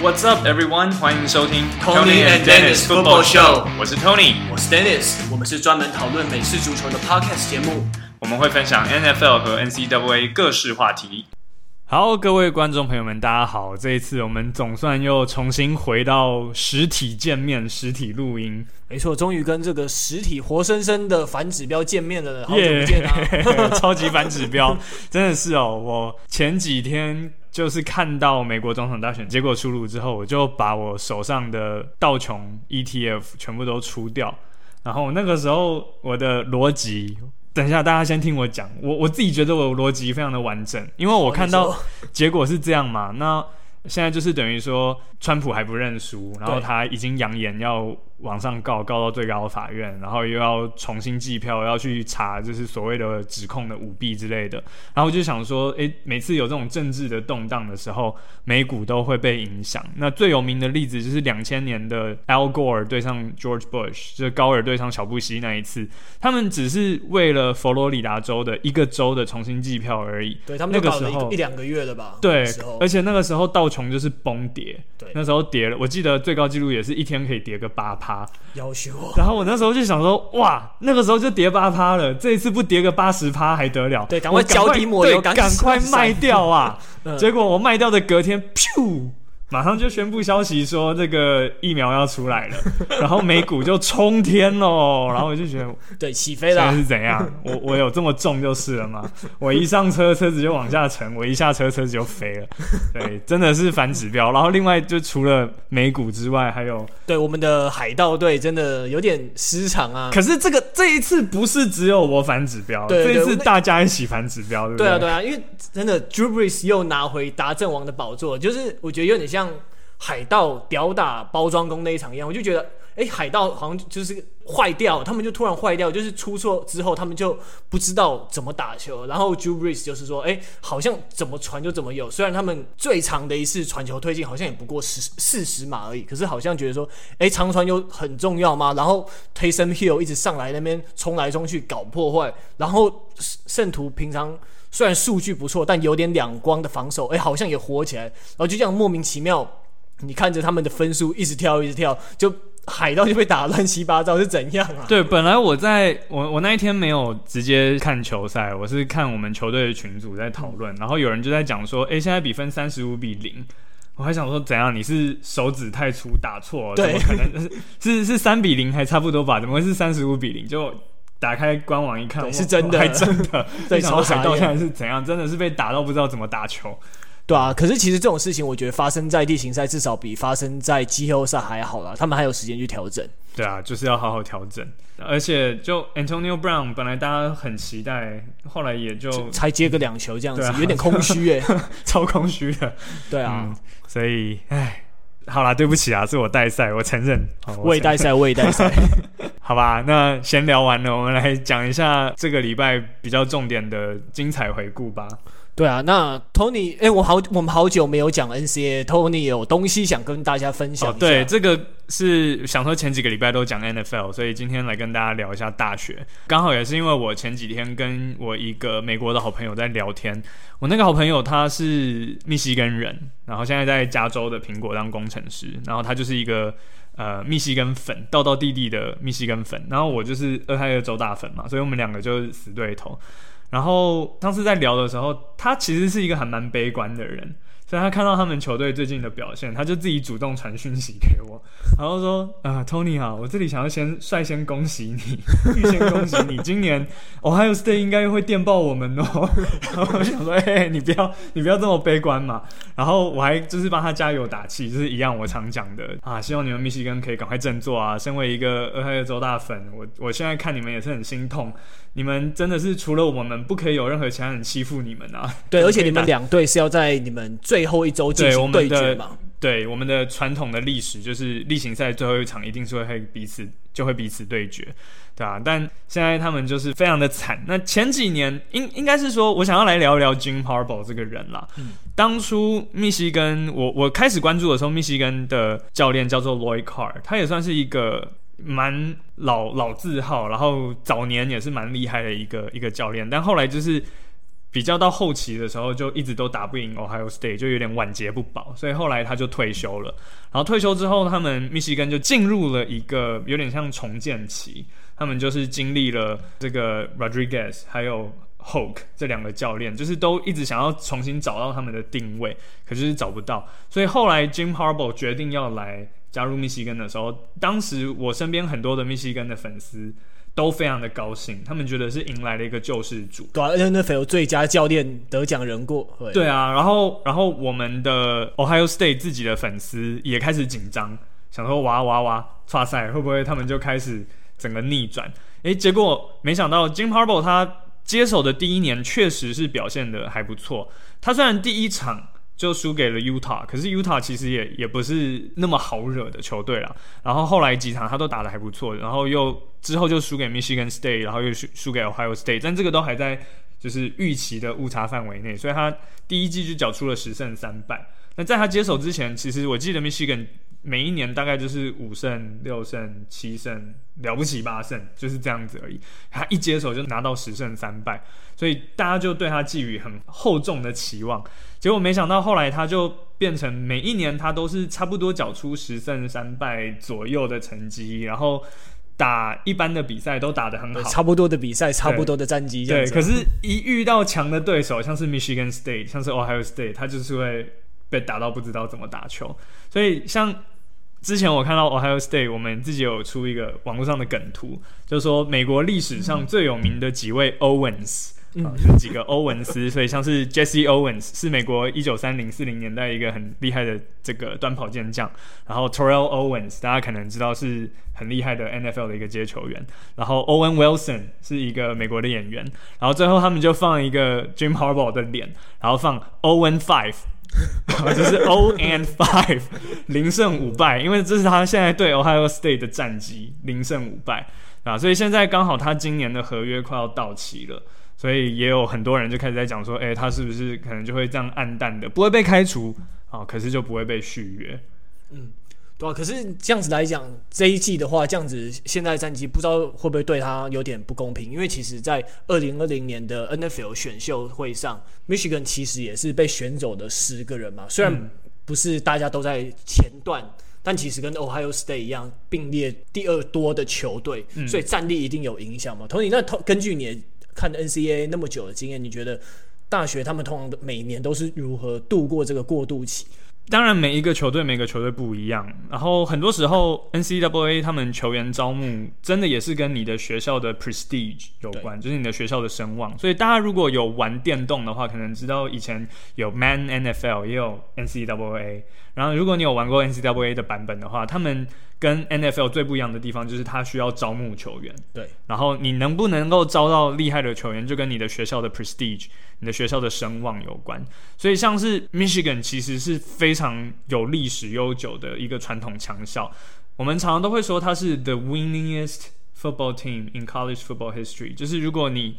What's up, everyone？欢迎收听 Tony and Dennis Football Show。我是 Tony，我是 Dennis。我们是专门讨论美式足球的 Podcast 节目。我们会分享 NFL 和 NCAA 各式话题。好，各位观众朋友们，大家好！这一次我们总算又重新回到实体见面、实体录音。没错，终于跟这个实体活生生的反指标见面了。好久不见啊！Yeah, 超级反指标，真的是哦！我前几天。就是看到美国总统大选结果出炉之后，我就把我手上的道琼 ETF 全部都出掉。然后那个时候我的逻辑，等一下大家先听我讲，我我自己觉得我逻辑非常的完整，因为我看到结果是这样嘛。那现在就是等于说，川普还不认输，然后他已经扬言要。往上告，告到最高法院，然后又要重新计票，要去查，就是所谓的指控的舞弊之类的。然后我就想说，诶，每次有这种政治的动荡的时候，美股都会被影响。那最有名的例子就是两千年的 Al Gore 对上 George Bush，就是高尔对上小布希那一次，他们只是为了佛罗里达州的一个州的重新计票而已。对，他们那个时候一两个月了吧？对，而且那个时候道琼就是崩跌，对，那时候跌了，我记得最高纪录也是一天可以跌个八趴。要求，然后我那时候就想说，哇，那个时候就跌八趴了，这一次不跌个八十趴还得了？对，赶快脚底抹油，赶快卖掉啊！结果我卖掉的隔天，噗。马上就宣布消息说这个疫苗要出来了，然后美股就冲天喽，然后我就觉得对，起飞了，是怎样？我我有这么重就是了吗？我一上车车子就往下沉，我一下车车子就飞了，对，真的是反指标。然后另外就除了美股之外，还有对我们的海盗队真的有点失常啊。可是这个这一次不是只有我反指标，这一次大家一起反指标，对不对？对啊对啊，因为真的 Drew Brees 又拿回达阵王的宝座，就是我觉得有点像。像海盗吊打包装工那一场一样，我就觉得，哎、海盗好像就是坏掉，他们就突然坏掉，就是出错之后，他们就不知道怎么打球。然后 Jubris 就是说，哎、好像怎么传就怎么有。虽然他们最长的一次传球推进好像也不过十四十码而已，可是好像觉得说，哎、长传有很重要吗？然后 Taysom Hill 一直上来那边冲来冲去搞破坏，然后圣徒平常虽然数据不错，但有点两光的防守，哎、欸，好像也火起来，然后就这样莫名其妙。你看着他们的分数一直跳，一直跳，就海盗就被打乱七八糟，是怎样啊？对，本来我在我我那一天没有直接看球赛，我是看我们球队的群组在讨论，嗯、然后有人就在讲说，哎，现在比分三十五比零，我还想说怎样？你是手指太粗打错了？对，怎么可能 是是三比零还差不多吧？怎么会是三十五比零？就打开官网一看，是真的，还真的。对，想说海盗现在是怎样？真的是被打到不知道怎么打球。对啊，可是其实这种事情，我觉得发生在例行赛至少比发生在季后赛还好啦。他们还有时间去调整。对啊，就是要好好调整。而且就 Antonio Brown，本来大家很期待，后来也就，就才接个两球这样子，啊、有点空虚诶，超空虚的。对啊，嗯、所以唉，好啦，对不起啊，是我带赛，我承认。未带赛，未带赛。好吧，那闲聊完了，我们来讲一下这个礼拜比较重点的精彩回顾吧。对啊，那 Tony，哎，我好，我们好久没有讲 NCAA，Tony 有东西想跟大家分享。哦，对，这个是想说前几个礼拜都讲 NFL，所以今天来跟大家聊一下大学。刚好也是因为我前几天跟我一个美国的好朋友在聊天，我那个好朋友他是密西根人，然后现在在加州的苹果当工程师，然后他就是一个呃密西根粉，道道地地的密西根粉，然后我就是俄亥俄州大粉嘛，所以我们两个就是死对头。然后上次在聊的时候，他其实是一个还蛮悲观的人。所以他看到他们球队最近的表现，他就自己主动传讯息给我，然后说：“啊，Tony 好，我这里想要先率先恭喜你，预先恭喜你，今年 Ohio State 应该会电报我们哦。”然后我想说：“哎，你不要，你不要这么悲观嘛。”然后我还就是帮他加油打气，就是一样我常讲的啊，希望你们密西根可以赶快振作啊。身为一个俄亥俄州大粉，我我现在看你们也是很心痛，你们真的是除了我们，不可以有任何其他人欺负你们啊。对，而且你们两队是要在你们最最后一周进行对决嘛？对，我们的传统的历史就是例行赛最后一场一定是会彼此就会彼此对决，对啊，但现在他们就是非常的惨。那前几年应应该是说，我想要来聊一聊 Jim Harbaugh 这个人啦。嗯，当初密西根，我我开始关注的时候，密西根的教练叫做 Lloyd Carr，他也算是一个蛮老老字号，然后早年也是蛮厉害的一个一个教练，但后来就是。比较到后期的时候，就一直都打不赢 Ohio State，就有点晚节不保，所以后来他就退休了。然后退休之后，他们密西根就进入了一个有点像重建期。他们就是经历了这个 Rodriguez 还有 Hoke 这两个教练，就是都一直想要重新找到他们的定位，可是找不到。所以后来 Jim Harbaugh 决定要来加入密西根的时候，当时我身边很多的密西根的粉丝。都非常的高兴，他们觉得是迎来了一个救世主。对啊，NFL 最佳教练得奖人过。对，对啊，然后然后我们的 Ohio State 自己的粉丝也开始紧张，想说哇哇哇，哇塞会不会他们就开始整个逆转？诶，结果没想到 Jim Harbaugh 他接手的第一年确实是表现的还不错。他虽然第一场。就输给了 Utah，可是 Utah 其实也也不是那么好惹的球队啦。然后后来几场他都打得还不错，然后又之后就输给 Michigan State，然后又输输给 Ohio State，但这个都还在就是预期的误差范围内，所以他第一季就缴出了十胜三败。那在他接手之前，其实我记得 Michigan 每一年大概就是五胜六胜七胜，了不起八胜，就是这样子而已。他一接手就拿到十胜三败，所以大家就对他寄予很厚重的期望。结果没想到后来他就变成每一年他都是差不多缴出十胜三败左右的成绩，然后打一般的比赛都打得很好，差不多的比赛，差不多的战绩。对，可是，一遇到强的对手，像是 Michigan State，像是 Ohio State，他就是会被打到不知道怎么打球。所以像之前我看到 Ohio State，我们自己有出一个网络上的梗图，就是说美国历史上最有名的几位 Owens。啊，就几个欧文斯，所以像是 Jesse Owens 是美国一九三零四零年代一个很厉害的这个短跑健将，然后 Terrell Owens 大家可能知道是很厉害的 NFL 的一个接球员，然后 Owen Wilson 是一个美国的演员，然后最后他们就放一个 Jim Harbaugh 的脸，然后放 Owen Five，就是 O and Five 零胜五败，因为这是他现在对 Ohio State 的战绩零胜五败啊，所以现在刚好他今年的合约快要到期了。所以也有很多人就开始在讲说，哎、欸，他是不是可能就会这样暗淡的，不会被开除啊？可是就不会被续约。嗯，对啊。可是这样子来讲，这一季的话，这样子现在战绩不知道会不会对他有点不公平？因为其实，在二零二零年的 NFL 选秀会上，Michigan 其实也是被选走的十个人嘛。虽然不是大家都在前段，嗯、但其实跟 Ohio State 一样并列第二多的球队，嗯、所以战力一定有影响嘛。Tony，那根据你看 NCAA 那么久的经验，你觉得大学他们通常每年都是如何度过这个过渡期？当然，每一个球队每个球队不一样。然后很多时候 NCAA 他们球员招募真的也是跟你的学校的 prestige 有关，就是你的学校的声望。所以大家如果有玩电动的话，可能知道以前有 Man NFL 也有 NCAA。然后如果你有玩过 NCAA 的版本的话，他们。跟 NFL 最不一样的地方就是，他需要招募球员。对，然后你能不能够招到厉害的球员，就跟你的学校的 prestige、你的学校的声望有关。所以，像是 Michigan 其实是非常有历史悠久的一个传统强校。我们常常都会说它是 the winningest football team in college football history。就是如果你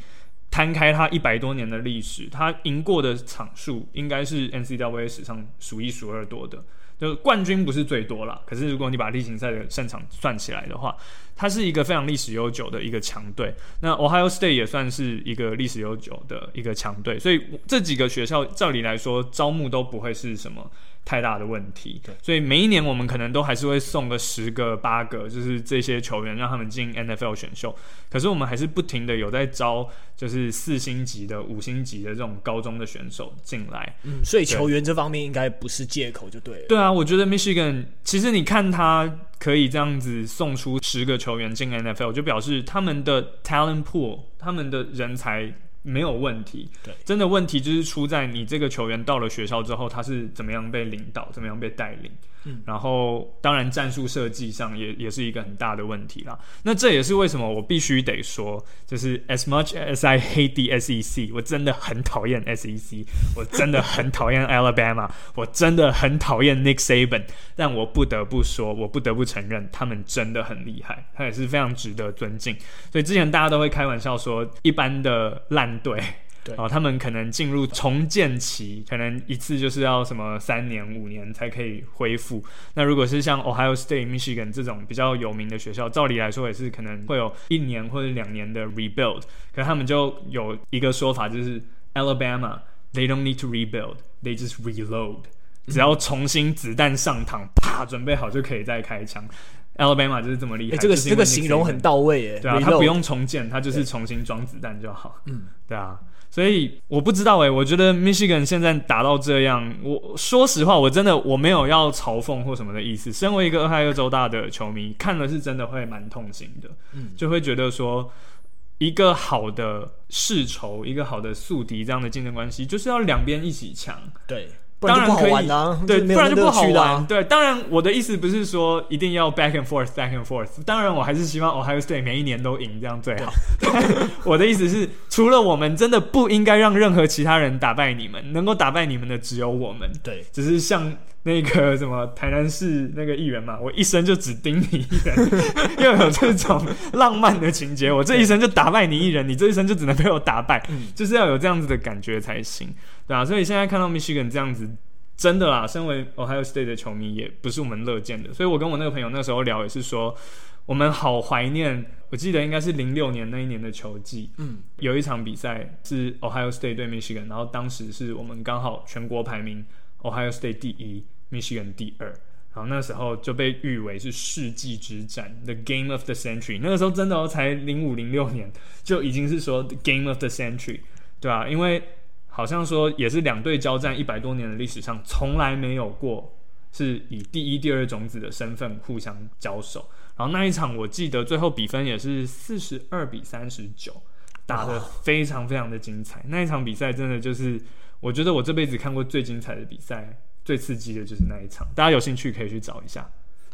摊开它一百多年的历史，它赢过的场数应该是 NCAA 史上数一数二多的。就冠军不是最多啦，可是如果你把例行赛的胜场算起来的话，它是一个非常历史悠久的一个强队。那 Ohio State 也算是一个历史悠久的一个强队，所以这几个学校照理来说招募都不会是什么太大的问题。对所以每一年我们可能都还是会送个十个八个，就是这些球员让他们进 NFL 选秀。可是我们还是不停的有在招，就是四星级的、五星级的这种高中的选手进来。嗯，所以球员这方面应该不是借口就对了。对啊，我觉得 Michigan 其实你看他可以这样子送出十个球员进 NFL，就表示他们的 talent pool，他们的人才没有问题。对，真的问题就是出在你这个球员到了学校之后，他是怎么样被领导，怎么样被带领。嗯，然后当然战术设计上也也是一个很大的问题啦。那这也是为什么我必须得说，就是 as much as I hate the SEC，我真的很讨厌 SEC，我真的很讨厌 Alabama，我真的很讨厌 Nick Saban，但我不得不说，我不得不承认，他们真的很厉害，他也是非常值得尊敬。所以之前大家都会开玩笑说，一般的烂队。对哦，他们可能进入重建期，可能一次就是要什么三年五年才可以恢复。那如果是像 Ohio State、Michigan 这种比较有名的学校，照理来说也是可能会有一年或者两年的 rebuild。可是他们就有一个说法，就是 Alabama they don't need to rebuild, they just reload，只要重新子弹上膛，啪，准备好就可以再开枪。Alabama 就是这么厉害，欸、这个这个形容很到位耶。对啊，他不用重建，他就是重新装子弹就好。嗯，对啊，所以我不知道哎，我觉得 Michigan 现在打到这样，我说实话，我真的我没有要嘲讽或什么的意思。身为一个俄亥俄州大的球迷，看了是真的会蛮痛心的，嗯，就会觉得说，一个好的世仇，一个好的宿敌这样的竞争关系，就是要两边一起强。对。当然可以，对，不然就不好玩。啊、对，当然我的意思不是说一定要 back and forth，back and forth。当然我还是希望 Ohio State 每一年都赢，这样最好。我的意思是，除了我们，真的不应该让任何其他人打败你们。能够打败你们的只有我们。对，只是像那个什么台南市那个议员嘛，我一生就只盯你一人，又有这种浪漫的情节。我这一生就打败你一人，你这一生就只能被我打败，嗯、就是要有这样子的感觉才行。对啊，所以现在看到 Michigan 这样子，真的啦，身为 Ohio State 的球迷，也不是我们乐见的。所以我跟我那个朋友那时候聊，也是说，我们好怀念。我记得应该是零六年那一年的球季，嗯，有一场比赛是 Ohio State 对 Michigan，然后当时是我们刚好全国排名 Ohio State 第一，Michigan 第二，然后那时候就被誉为是世纪之战，The Game of the Century。那个时候真的哦才零五零六年，就已经是说 The Game of the Century，对啊，因为好像说也是两队交战一百多年的历史上，从来没有过是以第一、第二种子的身份互相交手。然后那一场我记得最后比分也是四十二比三十九，打得非常非常的精彩。那一场比赛真的就是我觉得我这辈子看过最精彩的比赛，最刺激的就是那一场。大家有兴趣可以去找一下。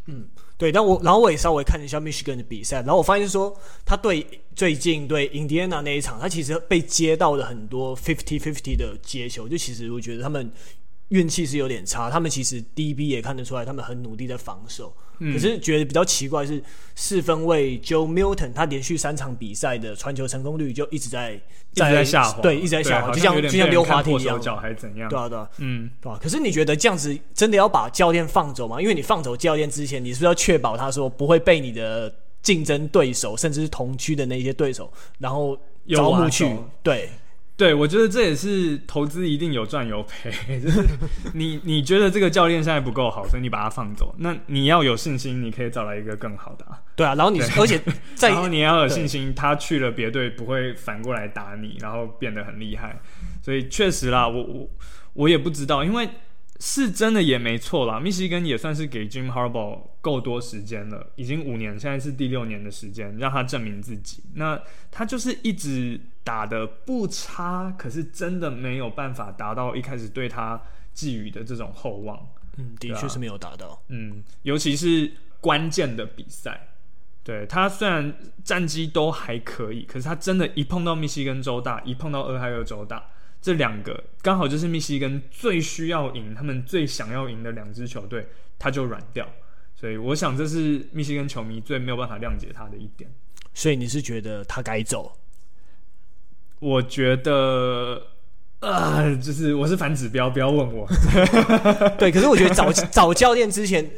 嗯，对。但我然后我也稍微看一下 Michigan 的比赛，然后我发现说他对最近对 Indiana 那一场，他其实被接到了很多 fifty fifty 的接球，就其实我觉得他们运气是有点差。他们其实 DB 也看得出来，他们很努力在防守。嗯、可是觉得比较奇怪是四分卫 Joe Milton 他连续三场比赛的传球成功率就一直在在，一直在下滑，对，一直在下滑，就像就像溜滑梯一样，脚还是怎样？对啊，对啊，嗯，对啊。可是你觉得这样子真的要把教练放走吗？因为你放走教练之前，你是不是要确保他说不会被你的竞争对手，甚至是同区的那些对手，然后招募去？对。对，我觉得这也是投资一定有赚有赔。就是你你觉得这个教练现在不够好，所以你把他放走。那你要有信心，你可以找来一个更好的。啊对啊，然后你而且 在然后你要有信心，他去了别队不会反过来打你，然后变得很厉害。所以确实啦，我我我也不知道，因为。是真的也没错啦，密西根也算是给 Jim Harbaugh 够多时间了，已经五年，现在是第六年的时间，让他证明自己。那他就是一直打的不差，可是真的没有办法达到一开始对他寄予的这种厚望。嗯，的确是没有达到。嗯，尤其是关键的比赛，对，他虽然战绩都还可以，可是他真的，一碰到密西根州大，一碰到俄亥俄州大。这两个刚好就是密西根最需要赢、他们最想要赢的两支球队，他就软掉，所以我想这是密西根球迷最没有办法谅解他的一点。所以你是觉得他该走？我觉得，呃，就是我是反指标，不要问我。对，可是我觉得找找教练之前。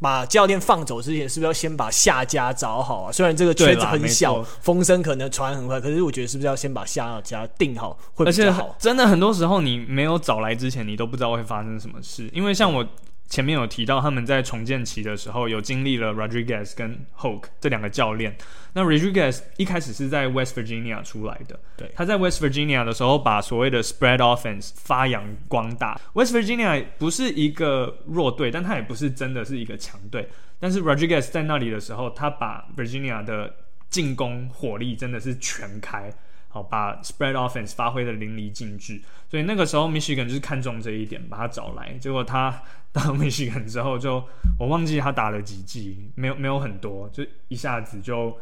把教练放走之前，是不是要先把下家找好啊？虽然这个圈子很小，风声可能传很快，可是我觉得是不是要先把下家定好会比较好？而且真的很多时候，你没有找来之前，你都不知道会发生什么事。因为像我。前面有提到，他们在重建期的时候有经历了 Rodriguez 跟 Hoke 这两个教练。那 Rodriguez 一开始是在 West Virginia 出来的，对，他在 West Virginia 的时候把所谓的 Spread Offense 发扬光大。West Virginia 不是一个弱队，但他也不是真的是一个强队。但是 Rodriguez 在那里的时候，他把 Virginia 的进攻火力真的是全开。好，把 spread offense 发挥的淋漓尽致，所以那个时候 Michigan 就是看中这一点，把他找来。结果他到 Michigan 之后就，就我忘记他打了几季，没有没有很多，就一下子就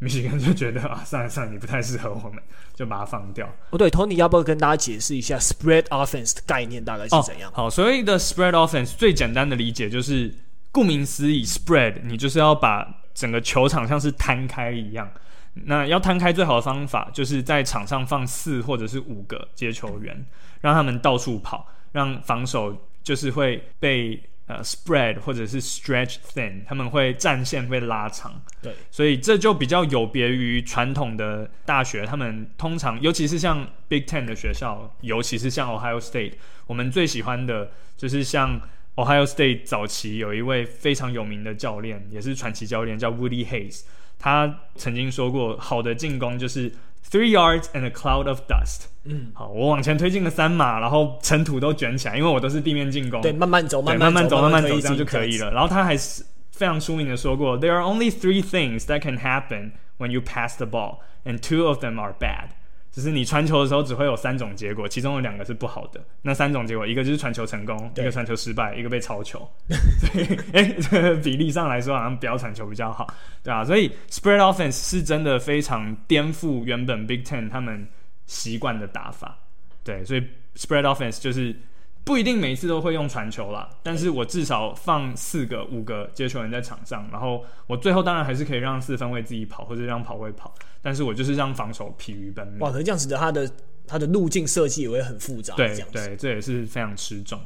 Michigan 就觉得啊，算了算了，你不太适合我们，就把他放掉。哦，对，Tony 要不要跟大家解释一下 spread offense 的概念大概是怎样？哦、好，所谓的 spread offense 最简单的理解就是，顾名思义，spread 你就是要把整个球场像是摊开一样。那要摊开最好的方法，就是在场上放四或者是五个接球员，让他们到处跑，让防守就是会被呃 spread 或者是 stretch thin，他们会战线会拉长。对，所以这就比较有别于传统的大学，他们通常尤其是像 Big Ten 的学校，尤其是像 Ohio State，我们最喜欢的就是像 Ohio State 早期有一位非常有名的教练，也是传奇教练，叫 Woody Hayes。他曾经说过，好的进攻就是 three yards and a cloud of dust。嗯，好，我往前推进了三码，然后尘土都卷起来，因为我都是地面进攻。对，慢慢走，慢慢走，慢慢走，这样就可以了。然后他还是非常出名的说过，There are only three things that can happen when you pass the ball, and two of them are bad. 就是你传球的时候只会有三种结果，其中有两个是不好的。那三种结果，一个就是传球成功，一个传球失败，一个被超球。所以，哎、欸，这个比例上来说，好像不要传球比较好，对吧、啊？所以，spread offense 是真的非常颠覆原本 Big Ten 他们习惯的打法。对，所以 spread offense 就是。不一定每次都会用传球啦，但是我至少放四个、五个接球员在场上，然后我最后当然还是可以让四分卫自己跑，或者让跑位跑，但是我就是让防守疲于奔命。哇，可是这样子的，他的他的路径设计也会很复杂。对对，这也是非常吃重。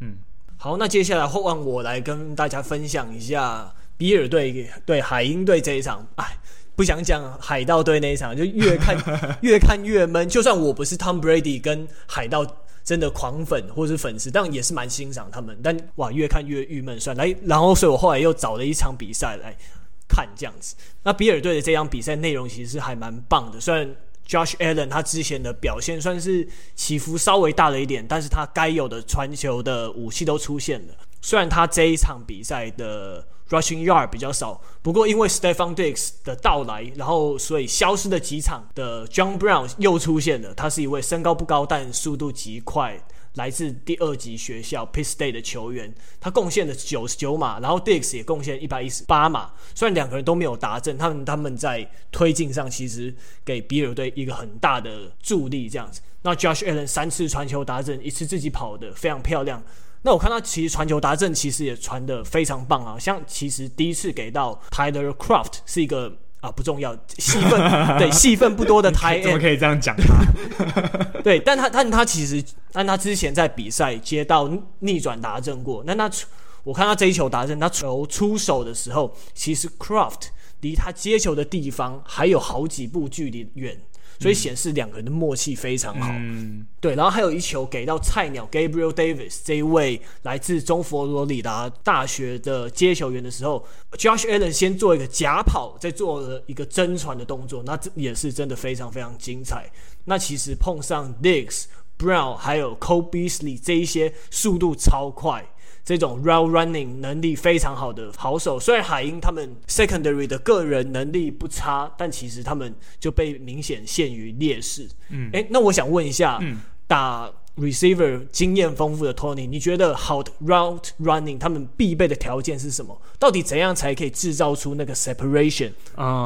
嗯，好，那接下来换我来跟大家分享一下比尔队对海鹰队这一场。哎，不想讲海盗队那一场，就越看 越看越闷。就算我不是 Tom Brady 跟海盗。真的狂粉或是粉丝，但也是蛮欣赏他们。但哇，越看越郁闷，算来，然后所以我后来又找了一场比赛来看，这样子。那比尔队的这场比赛内容其实还蛮棒的，虽然 Josh Allen 他之前的表现算是起伏稍微大了一点，但是他该有的传球的武器都出现了。虽然他这一场比赛的 rushing yard 比较少，不过因为 Stefon Diggs 的到来，然后所以消失的几场的 John Brown 又出现了。他是一位身高不高但速度极快，来自第二级学校 Pitt State 的球员。他贡献了九十九码，然后 Diggs 也贡献一百一十八码。虽然两个人都没有达阵，他们他们在推进上其实给比尔队一个很大的助力。这样子，那 Josh Allen 三次传球达阵，一次自己跑得非常漂亮。那我看到其实传球达阵，其实也传的非常棒啊。像其实第一次给到 Tyler Craft 是一个啊不重要戏份，对戏份不多的 Tight End，怎么可以这样讲他？对，但他但他其实但他之前在比赛接到逆转达阵过。那他我看他这一球达阵，他球出手的时候，其实 Craft 离他接球的地方还有好几步距离远。所以显示两个人的默契非常好，嗯，对。然后还有一球给到菜鸟 Gabriel Davis 这一位来自中佛罗里达大学的接球员的时候，Josh Allen 先做一个假跑，再做了一个真传的动作，那这也是真的非常非常精彩。那其实碰上 Diggs、Brown 还有 Cole Beasley 这一些速度超快。这种 route running 能力非常好的好手，虽然海鹰他们 secondary 的个人能力不差，但其实他们就被明显陷于劣势。嗯，诶，那我想问一下，嗯，打 receiver 经验丰富的 Tony，你觉得好的 route running 他们必备的条件是什么？到底怎样才可以制造出那个 separation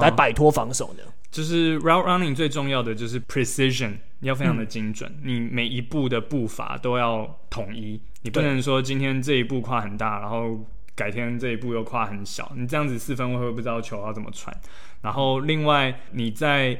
来摆脱防守呢？就是 route running 最重要的就是 precision，你要非常的精准，嗯，你每一步的步伐都要统一，你不能说今天这一步跨很大，然后改天这一步又跨很小，你这样子四分卫会不知道球要怎么传。然后另外你在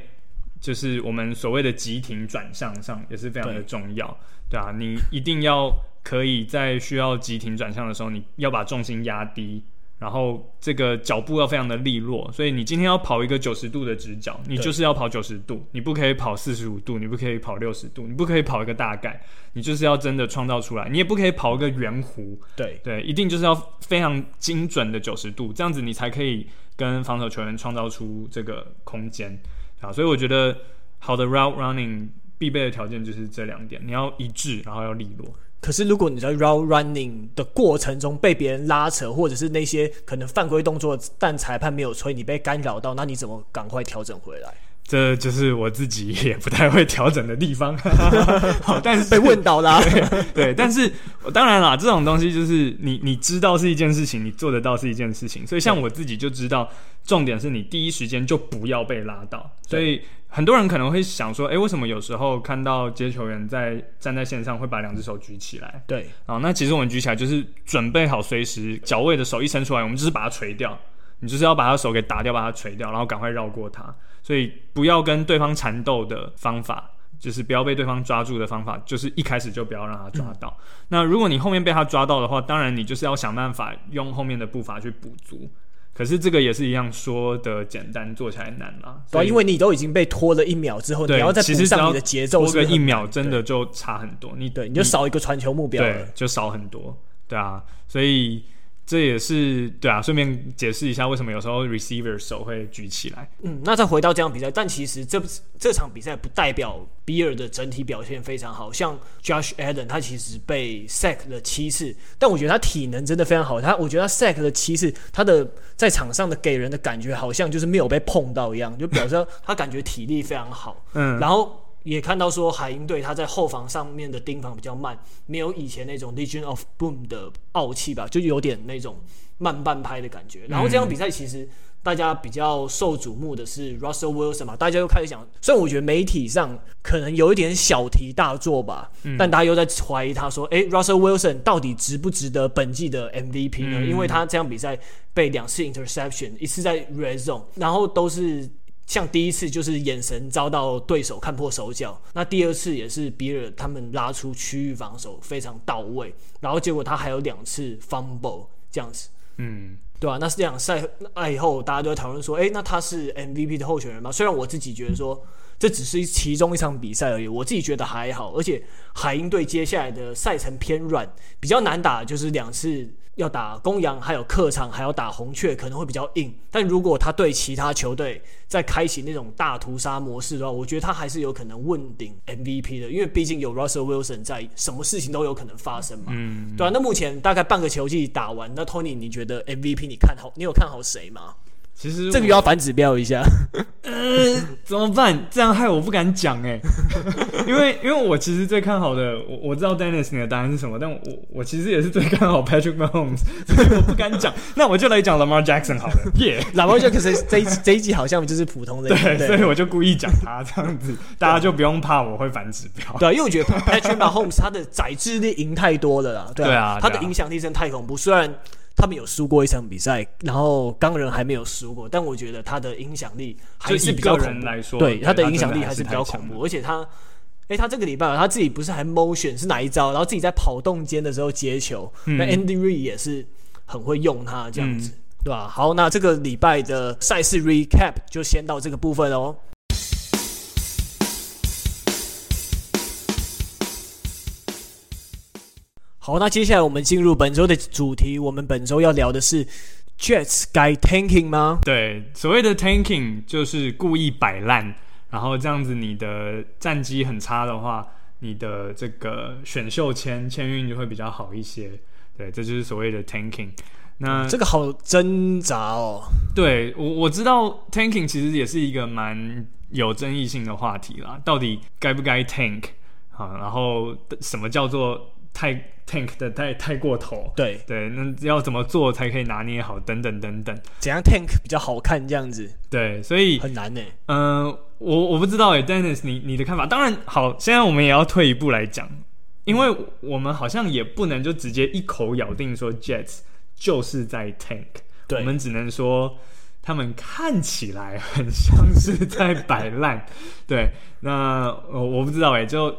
就是我们所谓的急停转向上也是非常的重要，对，对啊，你一定要可以在需要急停转向的时候，你要把重心压低。然后这个脚步要非常的利落，所以你今天要跑一个九十度的直角，你就是要跑九十度，你不可以跑四十五度，你不可以跑六十度，你不可以跑一个大概，你就是要真的创造出来，你也不可以跑一个圆弧，对。对，一定就是要非常精准的九十度，这样子你才可以跟防守球员创造出这个空间。啊，所以我觉得好的 route running 必备的条件就是这两点，你要一致，然后要利落。可是，如果你在 route running 的过程中被别人拉扯，或者是那些可能犯规动作，但裁判没有吹，你被干扰到，那你怎么赶快调整回来？这就是我自己也不太会调整的地方。好，但是被问到啦。对，对，但是当然啦，这种东西就是你你知道是一件事情，你做得到是一件事情。所以，像我自己就知道，重点是你第一时间就不要被拉到。所以。很多人可能会想说，诶，为什么有时候看到接球员在站在线上会把两只手举起来？对，啊，那其实我们举起来就是准备好随时脚位的手一伸出来，我们就是把它垂掉，你就是要把他手给打掉，把它垂掉，然后赶快绕过他。所以不要跟对方缠斗的方法，就是不要被对方抓住的方法，就是一开始就不要让他抓到。嗯、那如果你后面被他抓到的话，当然你就是要想办法用后面的步伐去补足。可是这个也是一样，说的简单，做起来难啦。对，因为你都已经被拖了一秒之后，你要再补上你的节奏，拖个一秒真的就差很多。你对，你就少一个传球目标了，对，就少很多。对啊，所以。这也是对啊，顺便解释一下为什么有时候 receiver 手会举起来。嗯，那再回到这场比赛，但其实这这场比赛不代表比尔的整体表现非常好。像 Josh Allen 他其实被 sack 了七次，但我觉得他体能真的非常好。他我觉得他 sack 了七次，他的在场上的给人的感觉好像就是没有被碰到一样，就表示他感觉体力非常好。嗯，然后。也看到说海鹰队他在后防上面的盯防比较慢，没有以前那种 Legion of Boom 的傲气吧，就有点那种慢半拍的感觉。然后这场比赛其实大家比较受瞩目的是 Russell Wilson 嘛，大家又开始想，虽然我觉得媒体上可能有一点小题大做吧，嗯、但大家又在怀疑他说，哎，Russell Wilson 到底值不值得本季的 MVP 呢？嗯、因为他这场比赛被两次 interception，一次在 Red Zone，然后都是。像第一次就是眼神遭到对手看破手脚，那第二次也是比尔他们拉出区域防守非常到位，然后结果他还有两次 fumble 这样子，嗯，对吧、啊？那是这样赛那以后大家都在讨论说，诶，那他是 MVP 的候选人吗？虽然我自己觉得说这只是其中一场比赛而已，我自己觉得还好，而且海鹰队接下来的赛程偏软，比较难打，就是两次。要打公羊，还有客场，还要打红雀，可能会比较硬。但如果他对其他球队在开启那种大屠杀模式的话，我觉得他还是有可能问鼎 MVP 的，因为毕竟有 Russell Wilson 在，什么事情都有可能发生嘛。嗯，对啊。那目前大概半个球季打完，那 Tony 你觉得 MVP 你看好？你有看好谁吗？其实这个要反指标一下，呃，怎么办？这样害我不敢讲哎，因为因为我其实最看好的，我我知道 Dennis 你的答案是什么，但我我其实也是最看好 Patrick Mahomes，所以我不敢讲。那我就来讲 Lamar Jackson 好了，耶，Lamar Jackson 这一这一季好像就是普通的，对，所以我就故意讲他这样子，大家就不用怕我会反指标。对，因为我觉得 Patrick Mahomes 他的宰制力赢太多了啦，对啊，他的影响力真的太恐怖，虽然。他们有输过一场比赛，然后钢人还没有输过，但我觉得他的影响力还是比较恐怖。来说，对，他的影响力还是比较恐怖，而且他，哎，他这个礼拜他自己不是还 motion 是哪一招？然后自己在跑动间的时候接球，那 Andy Reid 也是很会用他这样子，对吧？好，那这个礼拜的赛事 recap 就先到这个部分哦。好，那接下来我们进入本周的主题。我们本周要聊的是 Jets 该 tanking 吗？对，所谓的 tanking 就是故意摆烂，然后这样子你的战绩很差的话，你的这个选秀签签运就会比较好一些。对，这就是所谓的 tanking。那、嗯、这个好挣扎哦。对，我我知道 tanking 其实也是一个蛮有争议性的话题啦。到底该不该 tank 啊？然后什么叫做太 tank 的太太过头，对对，那要怎么做才可以拿捏好？等等等等，怎样 tank 比较好看？这样子，对，所以很难呢。嗯、呃，我我不知道哎，Dennis，你你的看法？当然好，现在我们也要退一步来讲，因为我们好像也不能就直接一口咬定说 Jets 就是在 tank，对，我们只能说他们看起来很像是在摆烂。对，那我我不知道哎，就。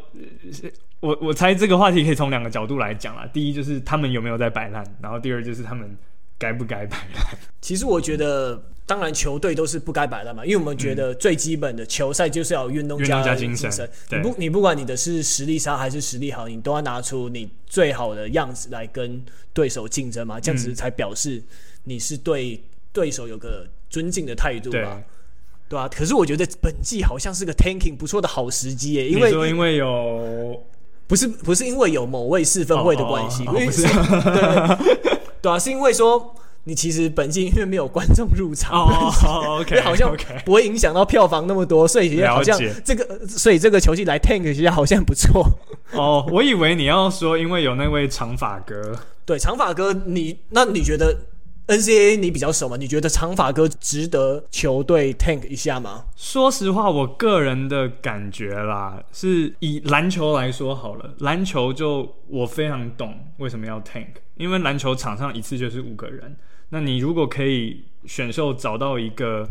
我我猜这个话题可以从两个角度来讲啦。第一就是他们有没有在摆烂，然后第二就是他们该不该摆烂。其实我觉得，当然球队都是不该摆烂嘛，因为我们觉得最基本的球赛就是要有运动加精神。你不你不管你的是实力差还是实力好，你都要拿出你最好的样子来跟对手竞争嘛，这样子才表示你是对对手有个尊敬的态度嘛。对啊，可是我觉得本季好像是个 tanking 不错的好时机耶，因为因为有。不是不是因为有某位四分卫的关系，不是，对对啊，是因为说你其实本季因为没有观众入场，哦，OK，好像不会影响到票房那么多，所以好像这个，所以这个球季来 tank 其实好像不错。哦，我以为你要说因为有那位长发哥，对，长发哥，你那你觉得？NCAA 你比较熟吗？你觉得长发哥值得球队 tank 一下吗？说实话，我个人的感觉啦，是以篮球来说好了。篮球就我非常懂为什么要 tank，因为篮球场上一次就是五个人。那你如果可以选秀找到一个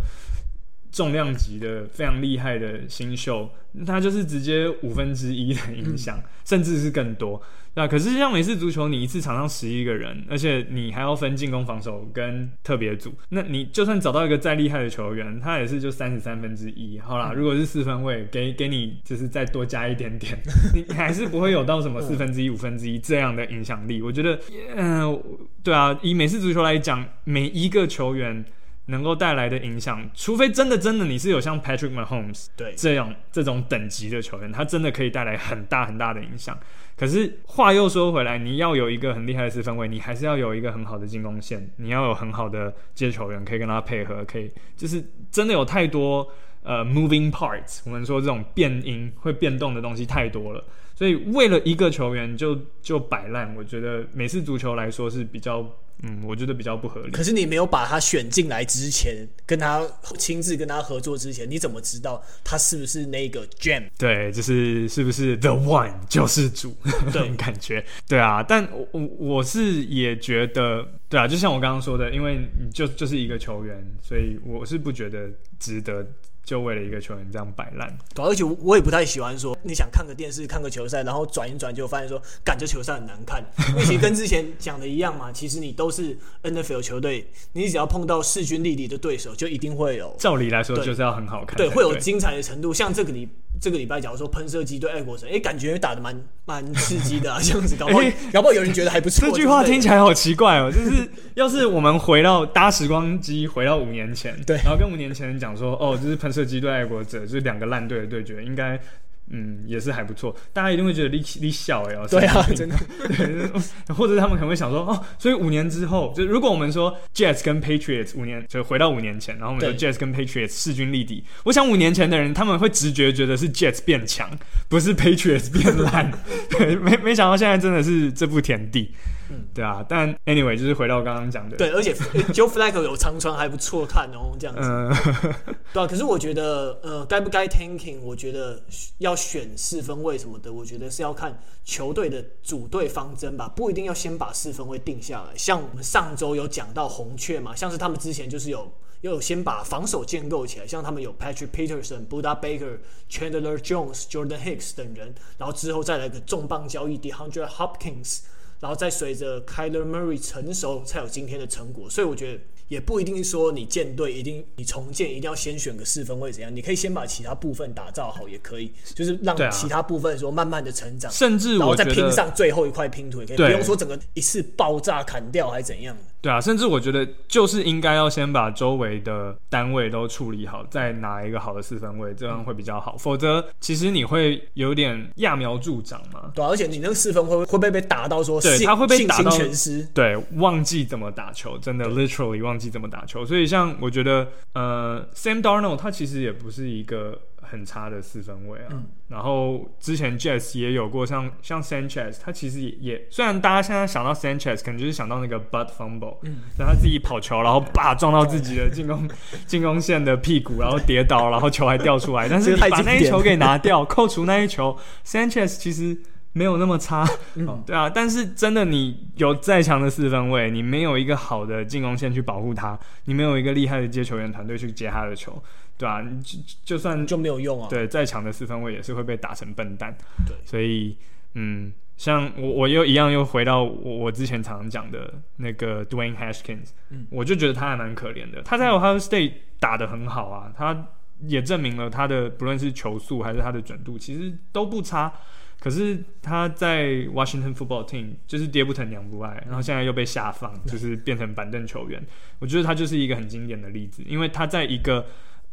重量级的非常厉害的新秀，他就是直接五分之一的影响，嗯、甚至是更多。那可是像美式足球，你一次场上十一个人，而且你还要分进攻、防守跟特别组。那你就算找到一个再厉害的球员，他也是就三十三分之一。好啦，如果是四分位，给给你就是再多加一点点，你还是不会有到什么四分之一、五分之一这样的影响力。我觉得，嗯、呃，对啊，以美式足球来讲，每一个球员。能够带来的影响，除非真的真的你是有像 Patrick Mahomes 对这样这种等级的球员，他真的可以带来很大很大的影响。可是话又说回来，你要有一个很厉害的四分卫，你还是要有一个很好的进攻线，你要有很好的接球员可以跟他配合，可以就是真的有太多呃 moving parts，我们说这种变音会变动的东西太多了，所以为了一个球员就就摆烂，我觉得美式足球来说是比较。嗯，我觉得比较不合理。可是你没有把他选进来之前，跟他亲自跟他合作之前，你怎么知道他是不是那个 gem？对，就是是不是 the one 救世主这 种感觉？对啊，但我我我是也觉得，对啊，就像我刚刚说的，因为你就就是一个球员，所以我是不觉得值得。就为了一个球员这样摆烂，对，而且我也不太喜欢说你想看个电视看个球赛，然后转一转就发现说，感觉球赛很难看。因为其实跟之前讲的一样嘛，其实你都是 NFL 球队，你只要碰到势均力敌的对手，就一定会有。照理来说就是要很好看，对，会有精彩的程度。像这个礼这个礼拜，假如说喷射机对爱国者，哎，感觉打的蛮蛮刺激的啊，这样子搞不好，欸、搞不好有人觉得还不错。这句话听起来好奇怪哦，就是要是我们回到搭时光机回到五年前，对，然后跟五年前人讲说，哦，这是喷射机对爱国者，就是两个烂队的对决，应该。嗯，也是还不错，大家一定会觉得你你小哎哦，对啊，真的，对，或者他们可能会想说哦，所以五年之后，就如果我们说 Jets 跟 Patriots 五年，就回到五年前，然后我们说 Jets 跟 Patriots 势均力敌，我想五年前的人他们会直觉觉得是 Jets 变强，不是 Patriots 变烂，对，没没想到现在真的是这步田地。嗯，对啊，但 anyway 就是回到刚刚讲的，对，而且 Joe Flacco 有长传还不错看哦，这样子，嗯、对啊，可是我觉得，呃，该不该 tanking？我觉得要选四分位什么的，我觉得是要看球队的组队方针吧，不一定要先把四分位定下来。像我们上周有讲到红雀嘛，像是他们之前就是有有先把防守建构起来，像他们有 Patrick Peterson、Budda Baker、Chandler Jones、Jordan Hicks 等人，然后之后再来个重磅交易 DeAndre Hopkins。然后再随着 Kyler Murray 成熟，才有今天的成果。所以我觉得也不一定说你建队一定你重建一定要先选个四分卫怎样，你可以先把其他部分打造好，也可以，就是让其他部分说慢慢的成长，甚至然后再拼上最后一块拼图，也可以，不用说整个一次爆炸砍掉还是怎样。对啊，甚至我觉得就是应该要先把周围的单位都处理好，再拿一个好的四分位，这样会比较好。否则，其实你会有点揠苗助长嘛。对啊，而且你那个四分卫会会不会被打到说，对，他会被打到全失，对，忘记怎么打球，真的 literally 忘记怎么打球。所以，像我觉得，呃，Sam Darnold 他其实也不是一个。很差的四分卫啊，嗯、然后之前 Jets 也有过像像 Sanchez，他其实也也虽然大家现在想到 Sanchez，可能就是想到那个 butt fumble，嗯，他自己跑球，然后叭撞到自己的进攻 进攻线的屁股，然后跌倒，然后球还掉出来，但是把那一球给拿掉，扣除那一球，Sanchez 其实没有那么差，嗯，对啊，但是真的你有再强的四分卫，你没有一个好的进攻线去保护他，你没有一个厉害的接球员团队去接他的球。对啊，就就算就没有用啊。对，再强的四分卫也是会被打成笨蛋。对，所以嗯，像我我又一样又回到我我之前常常讲的那个 Dwayne Haskins，嗯，我就觉得他还蛮可怜的。他在 Ohio State 打的很好啊，他也证明了他的不论是球速还是他的准度其实都不差。可是他在 Washington Football Team 就是爹不疼娘不爱，然后现在又被下放，就是变成板凳球员。我觉得他就是一个很经典的例子，因为他在一个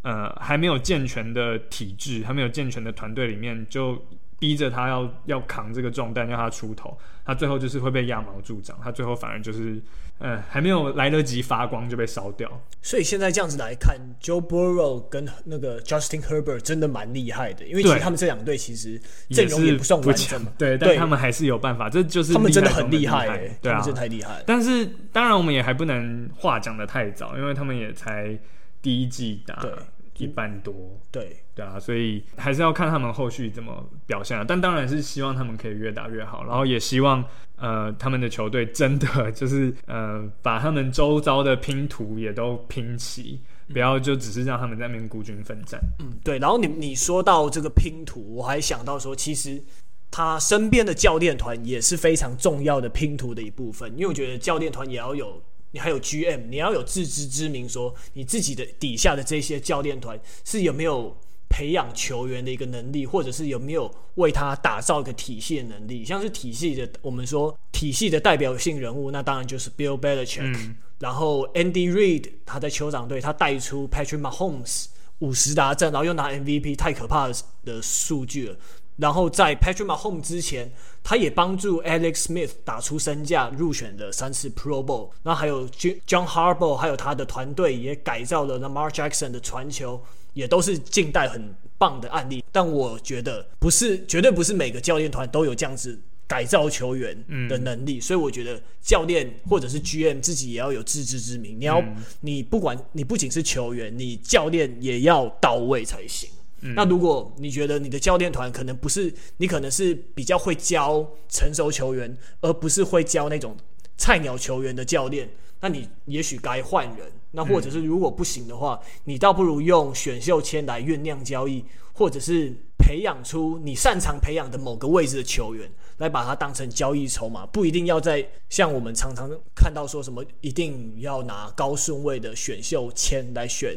呃，还没有健全的体制，还没有健全的团队里面，就逼着他要要扛这个重担，让他出头，他最后就是会被揠苗助长，他最后反而就是，呃，还没有来得及发光就被烧掉。所以现在这样子来看，Joe Burrow 跟那个 Justin Herbert 真的蛮厉害的，因为其实他们这两队其实阵容也不算完整嘛，对，但他们还是有办法，这就是他们真的很厉害，欸，对啊，真的太厉害。但是当然我们也还不能话讲的太早，因为他们也才第一季打。对一般多，对对啊，所以还是要看他们后续怎么表现啊。但当然是希望他们可以越打越好，然后也希望呃他们的球队真的就是呃把他们周遭的拼图也都拼齐，不要就只是让他们在那边孤军奋战。嗯，对。然后你你说到这个拼图，我还想到说，其实他身边的教练团也是非常重要的拼图的一部分，因为我觉得教练团也要有，你还有 GM，你要有自知之明，说你自己的底下的这些教练团是有没有。培养球员的一个能力，或者是有没有为他打造一个体系的能力，像是体系的，我们说体系的代表性人物，那当然就是 Bill Belichick，嗯。然后 Andy Reid 他在酋长队，他带出 Patrick Mahomes 五十达阵，然后又拿 MVP，太可怕的的数据了。然后在 Patrick Mahomes 之前，他也帮助 Alex Smith 打出身价，入选了三次 Pro Bowl。那还有 John Harbaugh，还有他的团队也改造了 Lamar Jackson 的传球。也都是近代很棒的案例，但我觉得不是，绝对不是每个教练团都有这样子改造球员的能力，嗯、所以我觉得教练或者是 GM 自己也要有自知之明。你要，嗯、你不管你不仅是球员，你教练也要到位才行。嗯、那如果你觉得你的教练团可能不是，你可能是比较会教成熟球员，而不是会教那种菜鸟球员的教练，那你也许该换人。那或者是如果不行的话，嗯、你倒不如用选秀签来酝酿交易，或者是培养出你擅长培养的某个位置的球员，来把它当成交易筹码，不一定要在像我们常常看到说什么一定要拿高顺位的选秀签来选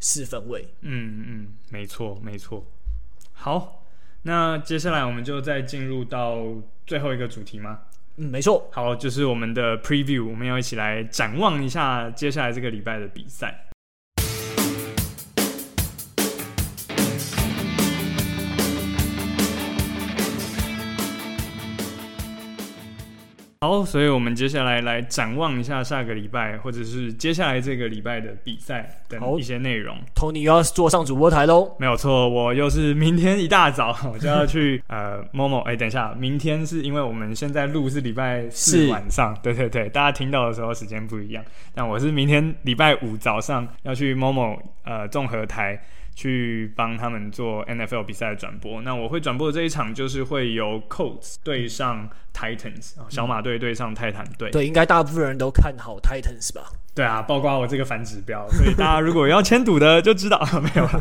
四分位。嗯嗯，没错没错。好，那接下来我们就再进入到最后一个主题吗？嗯，没错。好，就是我们的 preview，我们要一起来展望一下接下来这个礼拜的比赛。好，所以我们接下来来展望一下下个礼拜，或者是接下来这个礼拜的比赛等一些内容。Tony 又要坐上主播台喽？没有错，我又是明天一大早我就要去 呃 Momo。哎，等一下，明天是因为我们现在录是礼拜四晚上，对对对，大家听到的时候时间不一样。但我是明天礼拜五早上要去 Momo 呃综合台。去帮他们做 NFL 比赛的转播。那我会转播的这一场就是会由 Colts 对上 Titans，小马队对上泰坦队。对，应该大部分人都看好 Titans 吧？对啊，包括我这个反指标，所以大家如果要签赌的就知道 没有啦。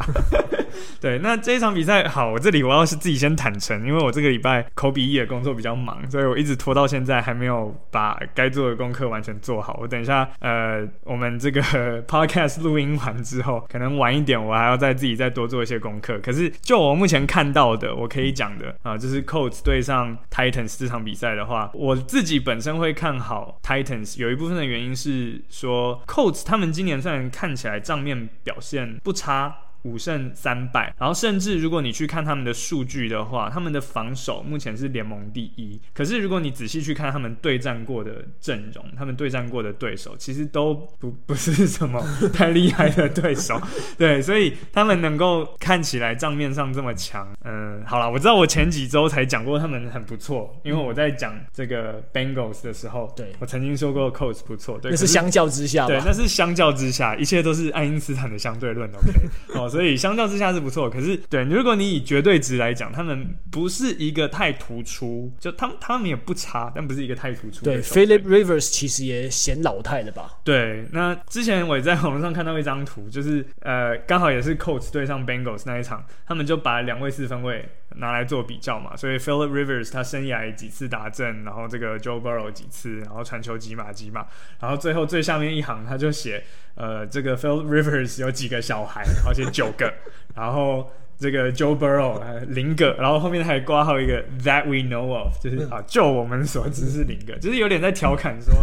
对，那这一场比赛好，我这里我要是自己先坦诚，因为我这个礼拜口笔译的工作比较忙，所以我一直拖到现在还没有把该做的功课完全做好。我等一下呃，我们这个 podcast 录音完之后，可能晚一点，我还要再自己再多做一些功课。可是就我目前看到的，我可以讲的啊，就是 Colts 对上 Titans 这场比赛的话，我自己本身会看好 Titans，有一部分的原因是说。Coats 他们今年虽然看起来账面表现不差。五胜三败，然后甚至如果你去看他们的数据的话，他们的防守目前是联盟第一。可是如果你仔细去看他们对战过的阵容，他们对战过的对手其实都不 不是什么 太厉害的对手。对，所以他们能够看起来账面上这么强，嗯，好了，我知道我前几周才讲过他们很不错，因为我在讲这个 Bengals 的时候，对我曾经说过 Colts 不错，对，那是相较之下，对，那是相较之下，一切都是爱因斯坦的相对论，OK，哦。所以相较之下是不错，可是对，如果你以绝对值来讲，他们不是一个太突出，就他们他们也不差，但不是一个太突出。对，Philip Rivers 其实也显老态了吧？对，那之前我也在网络上看到一张图，就是呃，刚好也是 Colts 对上 Bengals 那一场，他们就把两位四分卫拿来做比较嘛。所以 Philip Rivers 他生涯几次达阵，然后这个 Joe Burrow 几次，然后传球几码几码，然后最后最下面一行他就写。呃，这个 Philip Rivers 有几个小孩，而且九个，然后这个 Joe Burrow 零个，然后后面还挂号一个 That we know of，就是啊，就我们所知是零个，就是有点在调侃说，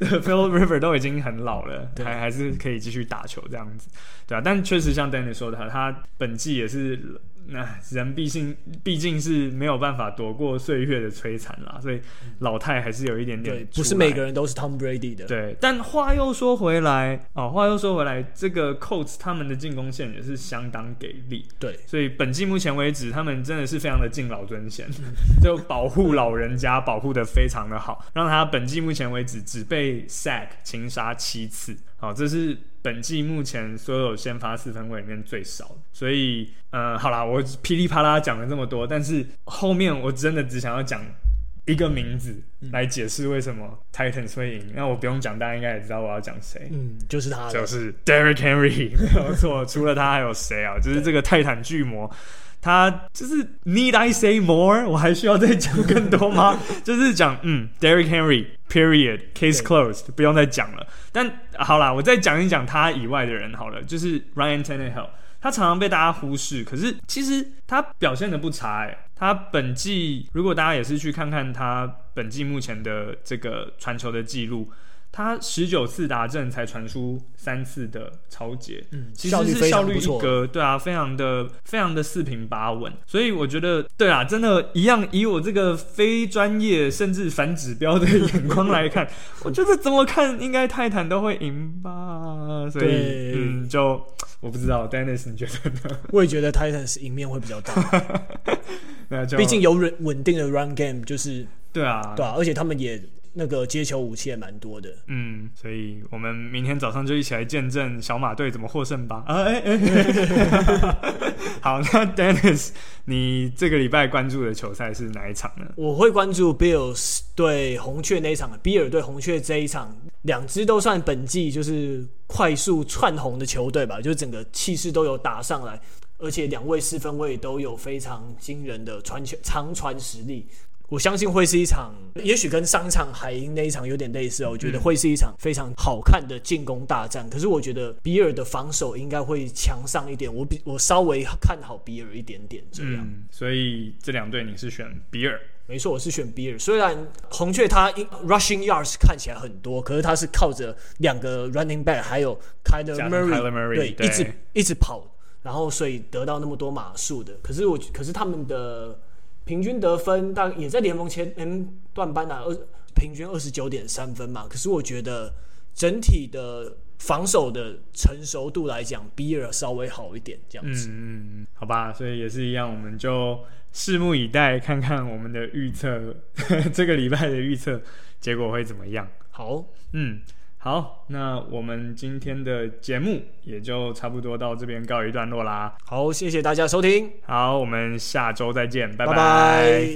Phil Rivers 都已经很老了，还还是可以继续打球这样子，对啊，但确实像 Danny 说的，他本季也是。那人毕竟毕竟是没有办法躲过岁月的摧残啦，所以老太还是有一点点。对，不是每个人都是 Tom Brady 的。对，但话又说回来，哦，话又说回来，这个 Coats 他们的进攻线也是相当给力。对，所以本季目前为止，他们真的是非常的敬老尊贤，就保护老人家保护的非常的好，让他本季目前为止只被 sack 擒杀七次。好，这是本季目前所有先发四分卫里面最少，所以，呃，好啦，我噼里啪啦讲了这么多，但是后面我真的只想要讲一个名字来解释为什么 Titans 会赢。那我不用讲，大家应该也知道我要讲谁。嗯，就是他，就是 Derrick Henry。没有错，除了他还有谁啊？就是这个泰坦巨魔。他就是 Need I say more？我还需要再讲更多吗？就是讲嗯，Derrick Henry，Period，Case closed，不用再讲了。但好啦，我再讲一讲他以外的人好了，就是 Ryan Tannehill，他常常被大家忽视，可是其实他表现的不差哎。他本季如果大家也是去看看他本季目前的这个传球的记录。他十九次达阵才传出三次的超节，嗯，其实是效率一格，对啊，非常的非常的四平八稳，所以我觉得，对啊，真的，一样以我这个非专业甚至反指标的眼光来看，我觉得怎么看应该泰坦都会赢吧，所以对。嗯，就我不知道，Dennis 你觉得呢？我也觉得泰坦是赢面会比较大，毕竟有稳稳定的 run game，就是对啊，对啊，而且他们也。那个接球武器也蛮多的，嗯，所以我们明天早上就一起来见证小马队怎么获胜吧。啊，哎哎，好，那 Dennis，你这个礼拜关注的球赛是哪一场呢？我会关注 Bills 对红雀那一场，比尔对红雀这一场，两支都算本季就是快速窜红的球队吧，就整个气势都有打上来，而且两位四分卫都有非常惊人的传球长传实力。我相信会是一场，也许跟上一场海鹰那一场有点类似哦。我觉得会是一场非常好看的进攻大战。可是我觉得比尔的防守应该会强上一点。我比我稍微看好比尔一点点这样。嗯，所以这两队你是选比尔？没错，我是选比尔。虽然红雀他 rushing yards 看起来很多，可是他是靠着两个 running back 还有 Kyler Murray 对，对一直一直跑，然后所以得到那么多码数的。可是我可是他们的。平均得分大概也在联盟前段班啊，二平均二十九点三分嘛。可是我觉得整体的防守的成熟度来讲，比尔稍微好一点，这样子。嗯，好吧，所以也是一样，我们就拭目以待，看看我们的预测，这个礼拜的预测结果会怎么样。好，嗯。好，那我们今天的节目也就差不多到这边告一段落啦。好，谢谢大家收听。好，我们下周再见，拜拜。拜拜。